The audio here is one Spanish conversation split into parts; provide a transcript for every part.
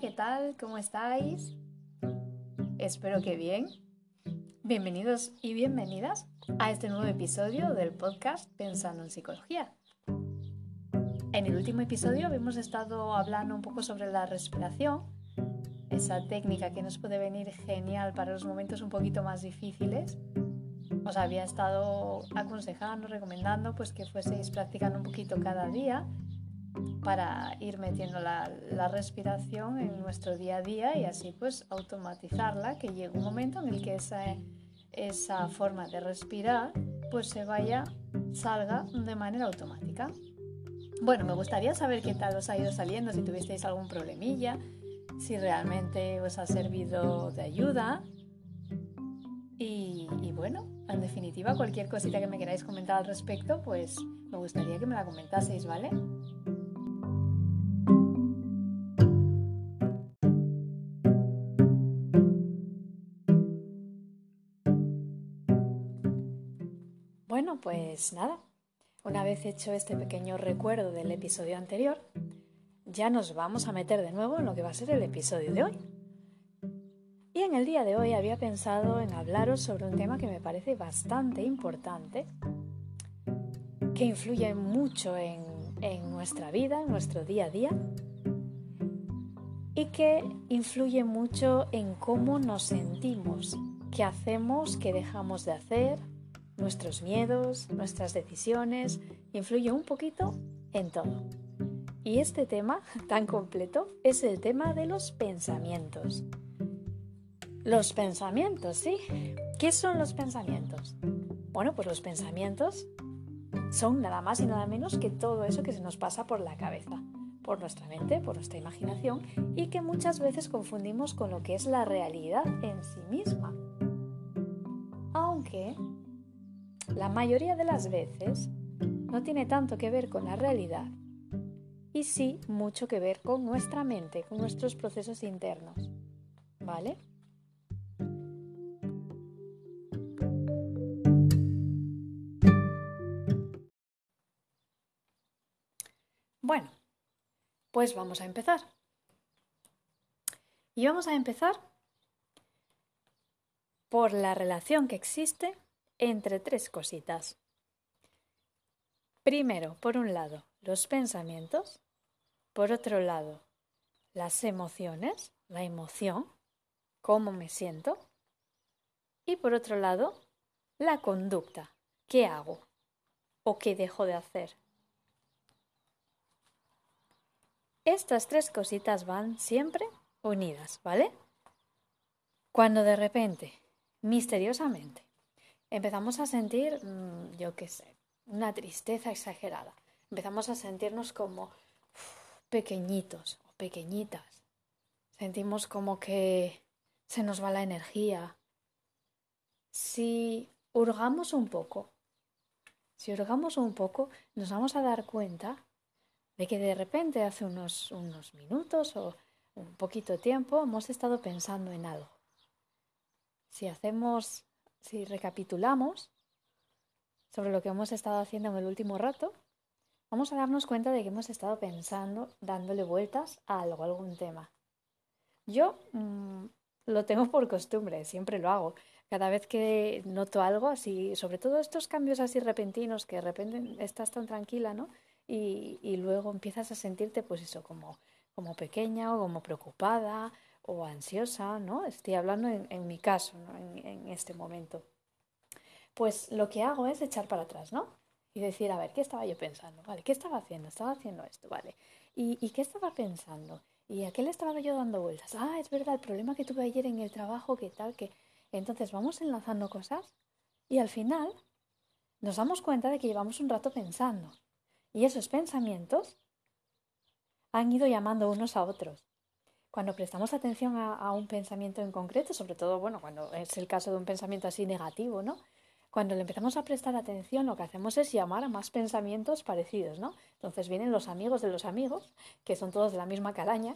¿qué tal? ¿Cómo estáis? Espero que bien. Bienvenidos y bienvenidas a este nuevo episodio del podcast Pensando en Psicología. En el último episodio hemos estado hablando un poco sobre la respiración, esa técnica que nos puede venir genial para los momentos un poquito más difíciles. Os había estado aconsejando, recomendando pues que fueseis practicando un poquito cada día para ir metiendo la, respiración en nuestro día a día y así pues automatizarla, que llegue un momento en el que esa, esa forma de respirar pues se vaya, salga de manera automática. Bueno, me gustaría saber qué tal os ha ido saliendo, si tuvisteis algún problemilla, si realmente os ha servido de ayuda. Y, y bueno, en definitiva, cualquier cosita que me queráis comentar al respecto, pues me gustaría que me la comentaseis, ¿vale? Pues nada, una vez hecho este pequeño recuerdo del episodio anterior, ya nos vamos a meter de nuevo en lo que va a ser el episodio de hoy. Y en el día de hoy había pensado en hablaros sobre un tema que me parece bastante importante, que influye mucho en, en nuestra vida, en nuestro día a día, y que influye mucho en cómo nos sentimos, qué hacemos, qué dejamos de hacer, nuestros miedos, nuestras decisiones, influye un poquito en todo. Y este tema tan completo es el tema de los pensamientos. Los pensamientos, ¿sí? ¿Qué son los pensamientos? Bueno, pues los pensamientos son nada más y nada menos que todo eso que se nos pasa por la cabeza, por nuestra mente, por nuestra imaginación y que muchas veces confundimos con lo que es la realidad en sí misma. Aunque la mayoría de las veces no tiene tanto que ver con la realidad y sí mucho que ver con nuestra mente, con nuestros procesos internos. ¿Vale? Bueno, pues vamos a empezar. Y vamos a empezar por la relación que existe entre tres cositas. Primero, por un lado, los pensamientos, por otro lado, las emociones, la emoción, cómo me siento, y por otro lado, la conducta, qué hago o qué dejo de hacer. Estas tres cositas van siempre unidas, ¿vale? Cuando de repente, misteriosamente, empezamos a sentir, mm, yo qué sé, una tristeza exagerada. Empezamos a sentirnos como pequeñitos o pequeñitas. Sentimos como que se nos va la energía. Si hurgamos un poco, si hurgamos un poco, nos vamos a dar cuenta de que de repente hace unos, unos minutos o un poquito tiempo hemos estado pensando en algo. Si hacemos si recapitulamos sobre lo que hemos estado haciendo en el último rato, vamos a darnos cuenta de que hemos estado pensando, dándole vueltas a algo, a algún tema. Yo mm, lo tengo por costumbre, siempre lo hago. Cada vez que noto algo así, sobre todo estos cambios así repentinos, que de repente estás tan tranquila, ¿no? Y, y luego empiezas a sentirte, pues eso, como, como pequeña o como preocupada o ansiosa, ¿no? Estoy hablando en, mi caso, en, este momento. Pues lo que hago es echar para atrás, ¿no? Y decir, a ver, ¿qué estaba yo pensando? ¿Vale? ¿Qué estaba haciendo? Estaba haciendo esto, ¿vale? ¿Y, qué estaba pensando? ¿Y a qué le estaba yo dando vueltas? Ah, es verdad, el problema que tuve ayer en el trabajo, ¿qué tal? Que... Entonces vamos enlazando cosas y al final nos damos cuenta de que llevamos un rato pensando. Y esos pensamientos han ido llamando unos a otros cuando prestamos atención a, un pensamiento en concreto, sobre todo, bueno, cuando es el caso de un pensamiento así negativo, ¿no? Cuando le empezamos a prestar atención, lo que hacemos es llamar a más pensamientos parecidos, ¿no? Entonces vienen los amigos de los amigos, que son todos de la misma calaña,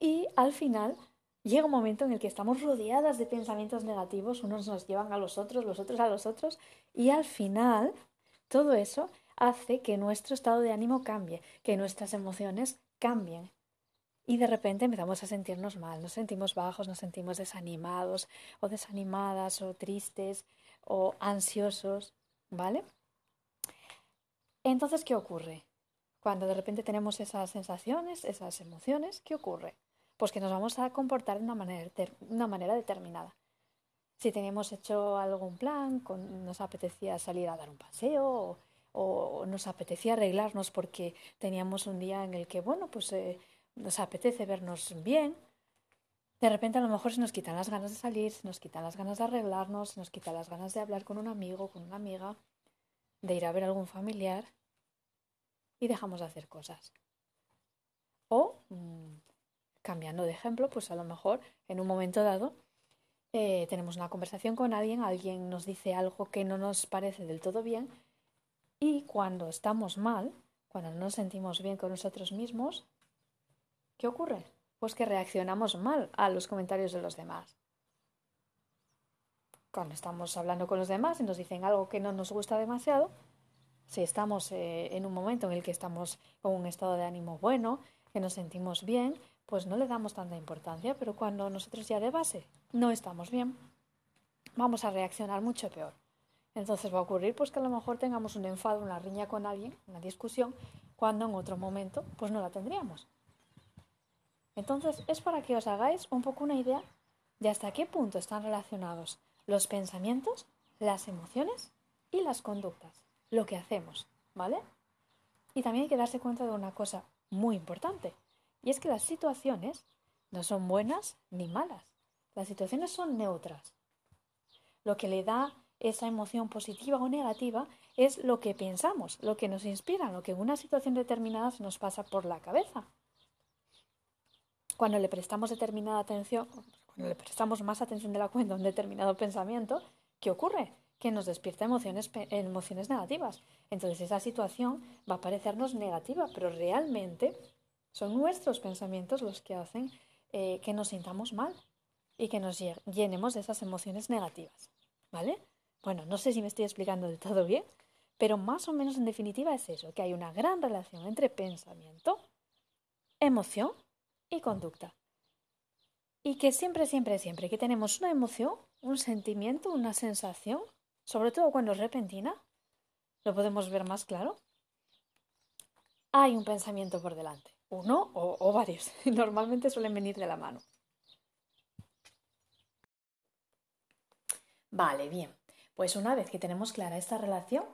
y al final llega un momento en el que estamos rodeadas de pensamientos negativos, unos nos llevan a los otros, los otros a los otros, y al final todo eso hace que nuestro estado de ánimo cambie, que nuestras emociones cambien. Y de repente empezamos a sentirnos mal, nos sentimos bajos, nos sentimos desanimados o desanimadas o tristes o ansiosos, ¿vale? Entonces, ¿qué ocurre? Cuando de repente tenemos esas sensaciones, esas emociones, ¿qué ocurre? Pues que nos vamos a comportar de una manera, una manera determinada. Si teníamos hecho algún plan, nos apetecía salir a dar un paseo o, nos apetecía arreglarnos porque teníamos un día en el que, bueno, pues eh, nos apetece vernos bien, de repente a lo mejor se nos quitan las ganas de salir, se nos quitan las ganas de arreglarnos, se nos quitan las ganas de hablar con un amigo, con una amiga, de ir a ver a algún familiar y dejamos de hacer cosas. O, mm, cambiando de ejemplo, pues a lo mejor en un momento dado eh, tenemos una conversación con alguien, alguien nos dice algo que no nos parece del todo bien y cuando estamos mal, cuando no nos sentimos bien con nosotros mismos, ¿qué ocurre? Pues que reaccionamos mal a los comentarios de los demás. Cuando estamos hablando con los demás y nos dicen algo que no nos gusta demasiado, si estamos eh, en un momento en el que estamos con un estado de ánimo bueno, que nos sentimos bien, pues no le damos tanta importancia, pero cuando nosotros ya de base no estamos bien, vamos a reaccionar mucho peor. Entonces va a ocurrir pues que a lo mejor tengamos un enfado, una riña con alguien, una discusión, cuando en otro momento pues no la tendríamos. Entonces es para que os hagáis un poco una idea de hasta qué punto están relacionados los pensamientos, las emociones y las conductas, lo que hacemos, ¿vale? Y también hay que darse cuenta de una cosa muy importante, y es que las situaciones no son buenas ni malas, las situaciones son neutras. Lo que le da esa emoción positiva o negativa es lo que pensamos, lo que nos inspira, lo que en una situación determinada se nos pasa por la cabeza. Cuando le prestamos determinada atención, cuando le prestamos más atención de la cuenta a un determinado pensamiento, ¿qué ocurre? Que nos despierta emociones, emociones negativas. Entonces esa situación va a parecernos negativa, pero realmente son nuestros pensamientos los que hacen eh, que nos sintamos mal y que nos llenemos de esas emociones negativas. ¿Vale? Bueno, no sé si me estoy explicando del todo bien, pero más o menos en definitiva es eso, que hay una gran relación entre pensamiento, emoción y conducta. Y que siempre, siempre, siempre que tenemos una emoción, un sentimiento, una sensación, sobre todo cuando es repentina, lo podemos ver más claro, hay un pensamiento por delante, uno o, varios, normalmente suelen venir de la mano. Vale, bien. Pues una vez que tenemos clara esta relación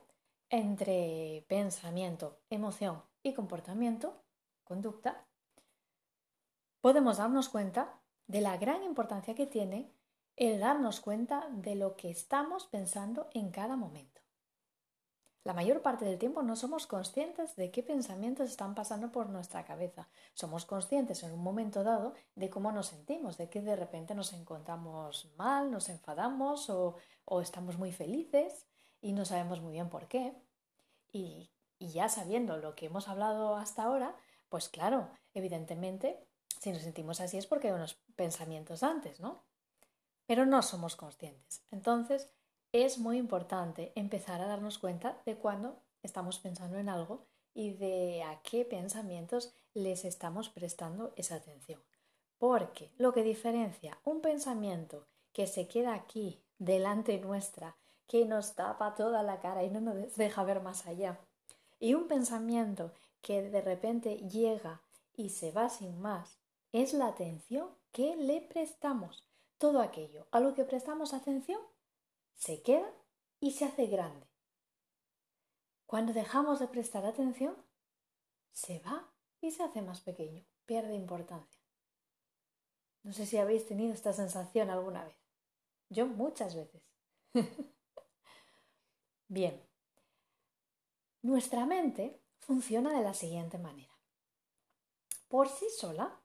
entre pensamiento, emoción y comportamiento, conducta, podemos darnos cuenta de la gran importancia que tiene el darnos cuenta de lo que estamos pensando en cada momento. La mayor parte del tiempo no somos conscientes de qué pensamientos están pasando por nuestra cabeza. Somos conscientes en un momento dado de cómo nos sentimos, de que de repente nos encontramos mal, nos enfadamos o, estamos muy felices y no sabemos muy bien por qué. Y, ya sabiendo lo que hemos hablado hasta ahora, pues claro, evidentemente, si nos sentimos así es porque hay unos pensamientos antes, ¿no? Pero no somos conscientes. Entonces, es muy importante empezar a darnos cuenta de cuando estamos pensando en algo y de a qué pensamientos les estamos prestando esa atención. Porque lo que diferencia un pensamiento que se queda aquí delante nuestra, que nos tapa toda la cara y no nos deja ver más allá, y un pensamiento que de repente llega y se va sin más, es la atención que le prestamos. Todo aquello a lo que prestamos atención se queda y se hace grande. Cuando dejamos de prestar atención, se va y se hace más pequeño, pierde importancia. No sé si habéis tenido esta sensación alguna vez. Yo muchas veces. Bien, nuestra mente funciona de la siguiente manera. Por sí sola,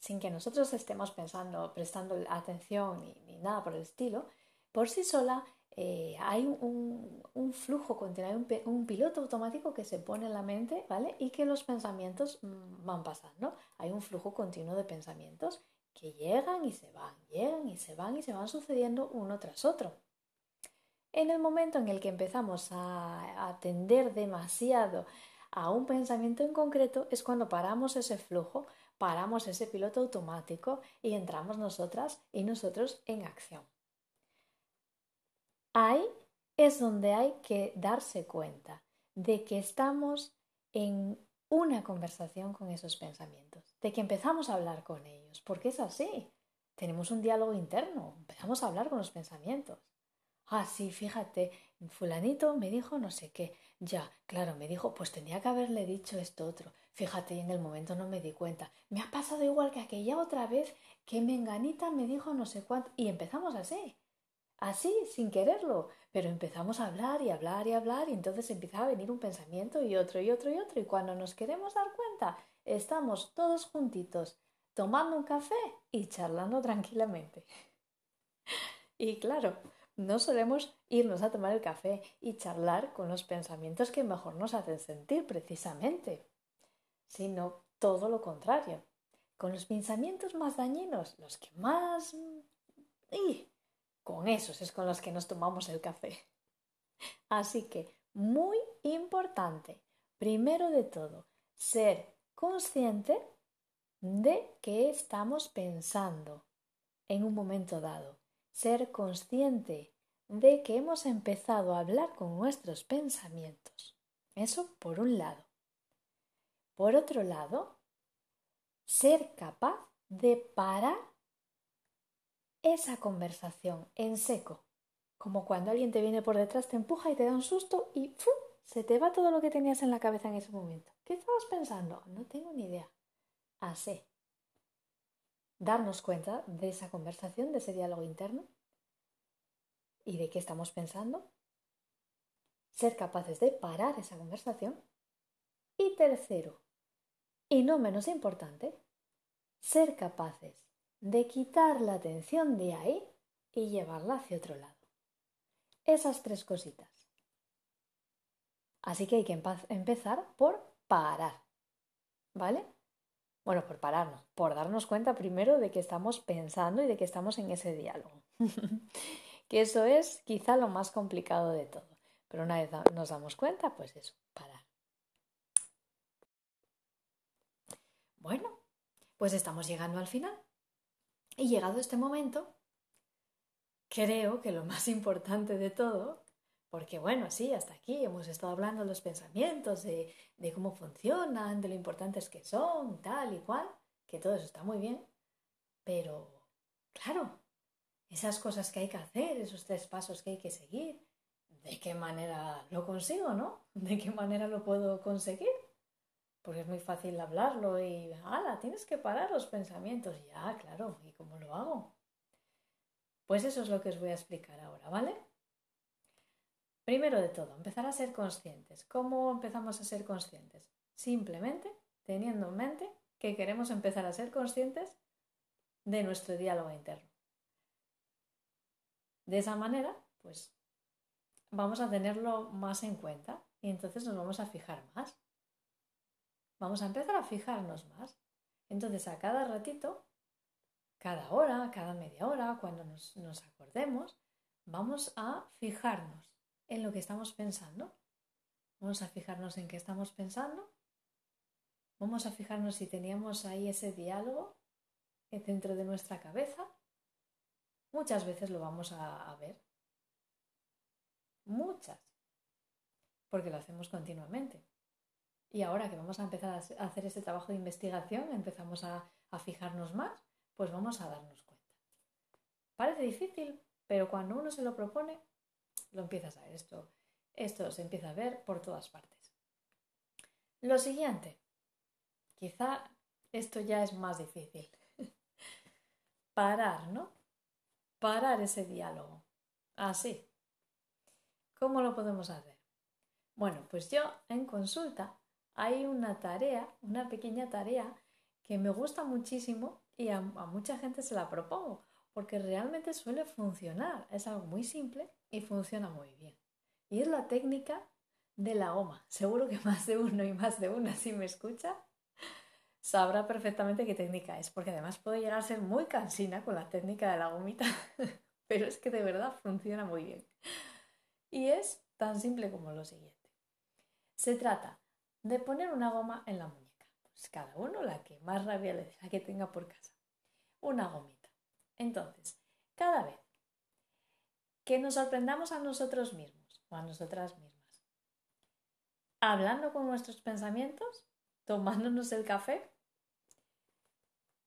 sin que nosotros estemos pensando, prestando atención ni, nada por el estilo, por sí sola eh, hay un, flujo continuo, hay un, piloto automático que se pone en la mente, ¿vale? Y que los pensamientos mm, van pasando. Hay un flujo continuo de pensamientos que llegan y se van, llegan y se van y se van sucediendo uno tras otro. En el momento en el que empezamos a atender demasiado a un pensamiento en concreto es cuando paramos ese flujo paramos ese piloto automático y entramos nosotras y nosotros en acción. Ahí es donde hay que darse cuenta de que estamos en una conversación con esos pensamientos, de que empezamos a hablar con ellos, porque es así. Tenemos un diálogo interno, empezamos a hablar con los pensamientos. Ah, sí, fíjate, fulanito me dijo no sé qué. Ya, claro, me dijo, pues tenía que haberle dicho esto otro. Fíjate, y en el momento no me di cuenta. Me ha pasado igual que aquella otra vez que Menganita me dijo no sé cuánto. Y empezamos así. Así, sin quererlo. Pero empezamos a hablar y hablar y hablar y entonces empieza a venir un pensamiento y otro y otro y otro. Y cuando nos queremos dar cuenta, estamos todos juntitos tomando un café y charlando tranquilamente. y claro, no solemos irnos a tomar el café y charlar con los pensamientos que mejor nos hacen sentir precisamente, sino todo lo contrario, con los pensamientos más dañinos, los que más... y con esos es con los que nos tomamos el café. Así que, muy importante, primero de todo, ser consciente de qué estamos pensando en un momento dado ser consciente de que hemos empezado a hablar con nuestros pensamientos. Eso por un lado. Por otro lado, ser capaz de parar esa conversación en seco, como cuando alguien te viene por detrás, te empuja y te da un susto y se te va todo lo que tenías en la cabeza en ese momento. ¿Qué estabas pensando? No tengo ni idea. Así darnos cuenta de esa conversación, de ese diálogo interno y de qué estamos pensando, ser capaces de parar esa conversación y tercero, y no menos importante, ser capaces de quitar la atención de ahí y llevarla hacia otro lado. Esas tres cositas. Así que hay que empezar por parar. ¿Vale? Bueno, por pararnos, por darnos cuenta primero de que estamos pensando y de que estamos en ese diálogo. que eso es quizá lo más complicado de todo. Pero una vez nos damos cuenta, pues eso, parar. Bueno, pues estamos llegando al final. Y llegado este momento, creo que lo más importante de todo porque bueno, sí, hasta aquí hemos estado hablando de los pensamientos, de, cómo funcionan, de lo importantes que son, tal y cual, que todo eso está muy bien. Pero, claro, esas cosas que hay que hacer, esos tres pasos que hay que seguir, ¿de qué manera lo consigo, no? ¿De qué manera lo puedo conseguir? Porque es muy fácil hablarlo y, ¡hala! Tienes que parar los pensamientos. Ya, claro, ¿y cómo lo hago? Pues eso es lo que os voy a explicar ahora, ¿vale? Primero de todo, empezar a ser conscientes. ¿Cómo empezamos a ser conscientes? Simplemente teniendo en mente que queremos empezar a ser conscientes de nuestro diálogo interno. De esa manera, pues vamos a tenerlo más en cuenta y entonces nos vamos a fijar más. Vamos a empezar a fijarnos más. Entonces, a cada ratito, cada hora, cada media hora, cuando nos, nos acordemos, vamos a fijarnos en lo que estamos pensando. Vamos a fijarnos en qué estamos pensando. Vamos a fijarnos si teníamos ahí ese diálogo dentro de nuestra cabeza. Muchas veces lo vamos a, ver. Muchas. Porque lo hacemos continuamente. Y ahora que vamos a empezar a hacer ese trabajo de investigación, empezamos a, a fijarnos más, pues vamos a darnos cuenta. Parece difícil, pero cuando uno se lo propone, lo empiezas a ver. Esto, esto se empieza a ver por todas partes. Lo siguiente, quizá esto ya es más difícil. Parar, ¿no? Parar ese diálogo. Así. ¿Cómo lo podemos hacer? Bueno, pues yo en consulta hay una tarea, una pequeña tarea que me gusta muchísimo y a, a mucha gente se la propongo porque realmente suele funcionar. Es algo muy simple y funciona muy bien. Y es la técnica de la goma. Seguro que más de uno y más de una, si me escucha, sabrá perfectamente qué técnica es, porque además puede llegar a ser muy cansina con la técnica de la gomita, pero es que de verdad funciona muy bien. Y es tan simple como lo siguiente. Se trata de poner una goma en la muñeca. pues cada uno la que más rabia le dé, la que tenga por casa. Una gomita. Entonces, cada vez que nos sorprendamos a nosotros mismos o a nosotras mismas, hablando con nuestros pensamientos, tomándonos el café,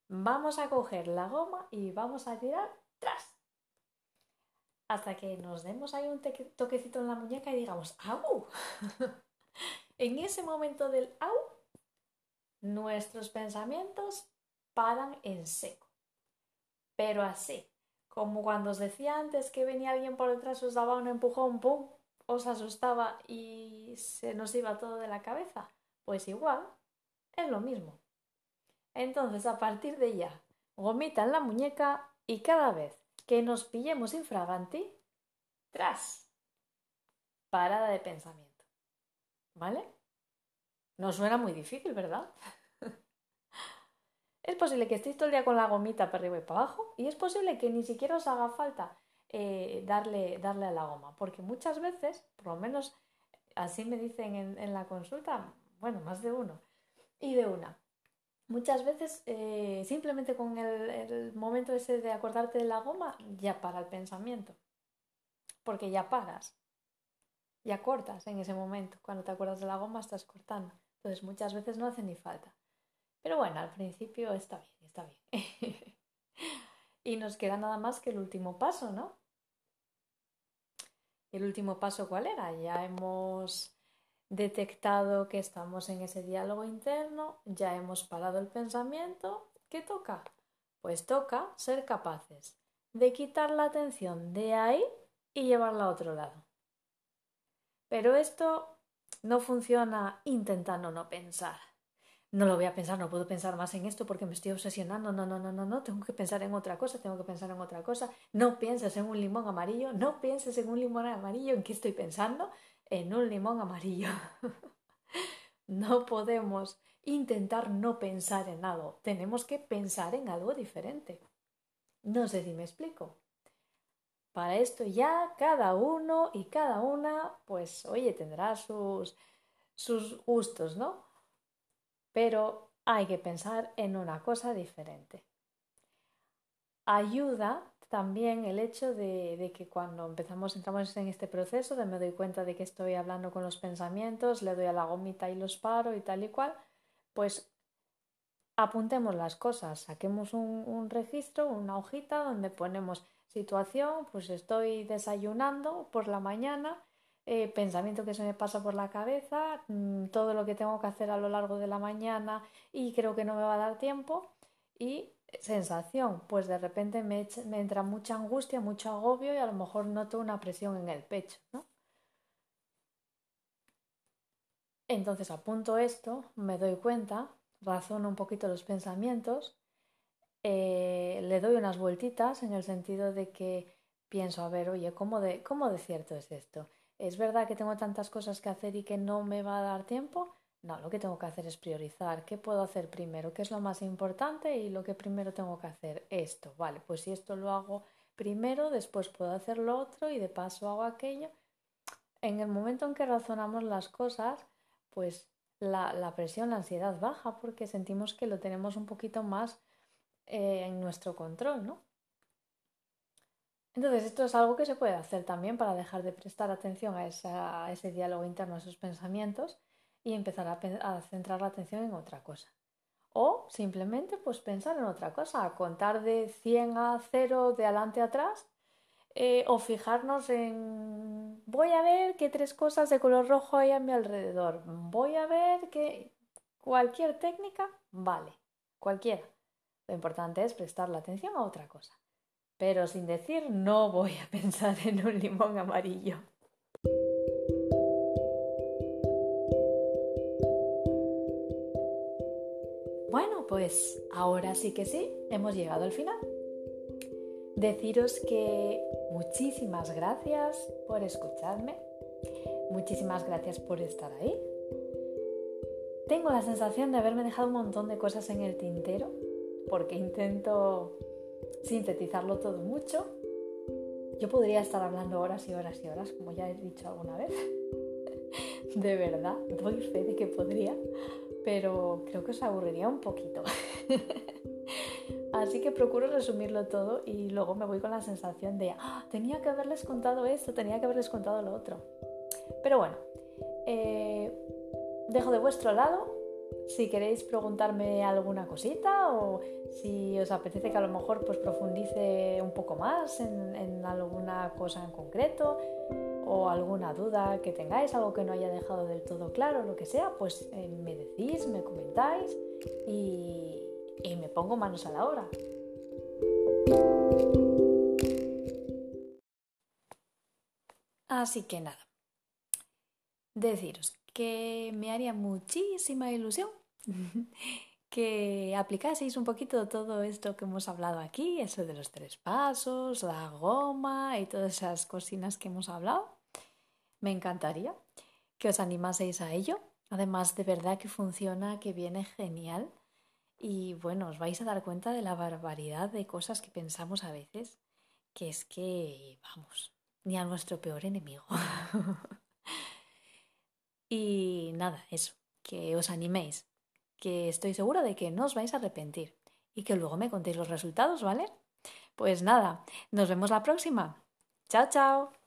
vamos a coger la goma y vamos a tirar tras. Hasta que nos demos ahí un toquecito en la muñeca y digamos, ¡au! en ese momento del ¡au! nuestros pensamientos paran en seco. Pero así, como cuando os decía antes que venía alguien por detrás, os daba un empujón, ¡pum! os asustaba y se nos iba todo de la cabeza. Pues igual, es lo mismo. Entonces, a partir de ya, gomita en la muñeca y cada vez que nos pillemos infraganti, tras, parada de pensamiento. ¿Vale? No suena muy difícil, ¿verdad? Es posible que estéis todo el día con la gomita para arriba y para abajo y es posible que ni siquiera os haga falta eh, darle, darle a la goma, porque muchas veces, por lo menos así me dicen en la consulta, bueno, más de uno y de una, muchas veces eh, simplemente con el, momento ese de acordarte de la goma ya para el pensamiento. Porque ya paras, ya cortas en ese momento. Cuando te acuerdas de la goma estás cortando. Entonces muchas veces no hace ni falta. Pero bueno, al principio está bien, está bien. y nos queda nada más que el último paso, ¿no? ¿El último paso cuál era? Ya hemos detectado que estamos en ese diálogo interno, ya hemos parado el pensamiento, ¿qué toca? Pues toca ser capaces de quitar la atención de ahí y llevarla a otro lado. Pero esto no funciona intentando no pensar. No lo voy a pensar, no puedo pensar más en esto porque me estoy obsesionando. No, no, no, no, no, tengo que pensar en otra cosa, tengo que pensar en otra cosa. No pienses en un limón amarillo, no pienses en un limón amarillo, ¿en qué estoy pensando? en un limón amarillo. no podemos intentar no pensar en algo, tenemos que pensar en algo diferente. No sé si me explico. Para esto ya cada uno y cada una, pues oye, tendrá sus, sus gustos, ¿no? Pero hay que pensar en una cosa diferente. Ayuda también el hecho de, que cuando empezamos, entramos en este proceso, de me doy cuenta de que estoy hablando con los pensamientos, le doy a la gomita y los paro y tal y cual, pues apuntemos las cosas, saquemos un, registro, una hojita donde ponemos situación, pues estoy desayunando por la mañana, eh, pensamiento que se me pasa por la cabeza, mm, todo lo que tengo que hacer a lo largo de la mañana y creo que no me va a dar tiempo y sensación? Pues de repente me, entra mucha angustia, mucho agobio y a lo mejor noto una presión en el pecho, ¿no? Entonces apunto esto, me doy cuenta, razono un poquito los pensamientos, eh, le doy unas vueltitas en el sentido de que pienso, a ver, oye, ¿cómo de, ¿cómo de cierto es esto? ¿Es verdad que tengo tantas cosas que hacer y que no me va a dar tiempo? No, lo que tengo que hacer es priorizar. ¿Qué puedo hacer primero? ¿Qué es lo más importante? Y lo que primero tengo que hacer, esto. Vale, pues si esto lo hago primero, después puedo hacer lo otro y de paso hago aquello. En el momento en que razonamos las cosas, pues la, presión, la ansiedad baja porque sentimos que lo tenemos un poquito más eh, en nuestro control, ¿no? Entonces, esto es algo que se puede hacer también para dejar de prestar atención a, ese diálogo interno, a esos pensamientos y empezar a, centrar la atención en otra cosa. O simplemente pues pensar en otra cosa, contar de 100 a 0 de adelante a atrás eh, o fijarnos en voy a ver qué tres cosas de color rojo hay a mi alrededor, voy a ver que cualquier técnica vale, cualquiera. Lo importante es prestar la atención a otra cosa, pero sin decir no voy a pensar en un limón amarillo. pues ahora sí que sí, hemos llegado al final. Deciros que muchísimas gracias por escucharme, muchísimas gracias por estar ahí. Tengo la sensación de haberme dejado un montón de cosas en el tintero, porque intento sintetizarlo todo mucho. Yo podría estar hablando horas y horas y horas, como ya he dicho alguna vez. De verdad, doy fe de que podría pero creo que os aburriría un poquito. Así que procuro resumirlo todo y luego me voy con la sensación de, ah, tenía que haberles contado esto, tenía que haberles contado lo otro. Pero bueno, eh, dejo de vuestro lado si queréis preguntarme alguna cosita o si os apetece que a lo mejor pues profundice un poco más en, alguna cosa en concreto o alguna duda que tengáis, algo que no haya dejado del todo claro, lo que sea, pues eh, me decís, me comentáis y, y me pongo manos a la obra. Así que nada, deciros que me haría muchísima ilusión que aplicaseis un poquito todo esto que hemos hablado aquí, eso de los tres pasos, la goma y todas esas cocinas que hemos hablado. Me encantaría que os animaseis a ello. Además, de verdad que funciona, que viene genial. Y bueno, os vais a dar cuenta de la barbaridad de cosas que pensamos a veces, que es que, vamos, ni a nuestro peor enemigo. y nada, eso, que os animéis, que estoy segura de que no os vais a arrepentir y que luego me contéis los resultados, ¿vale? Pues nada, nos vemos la próxima. Chao, chao.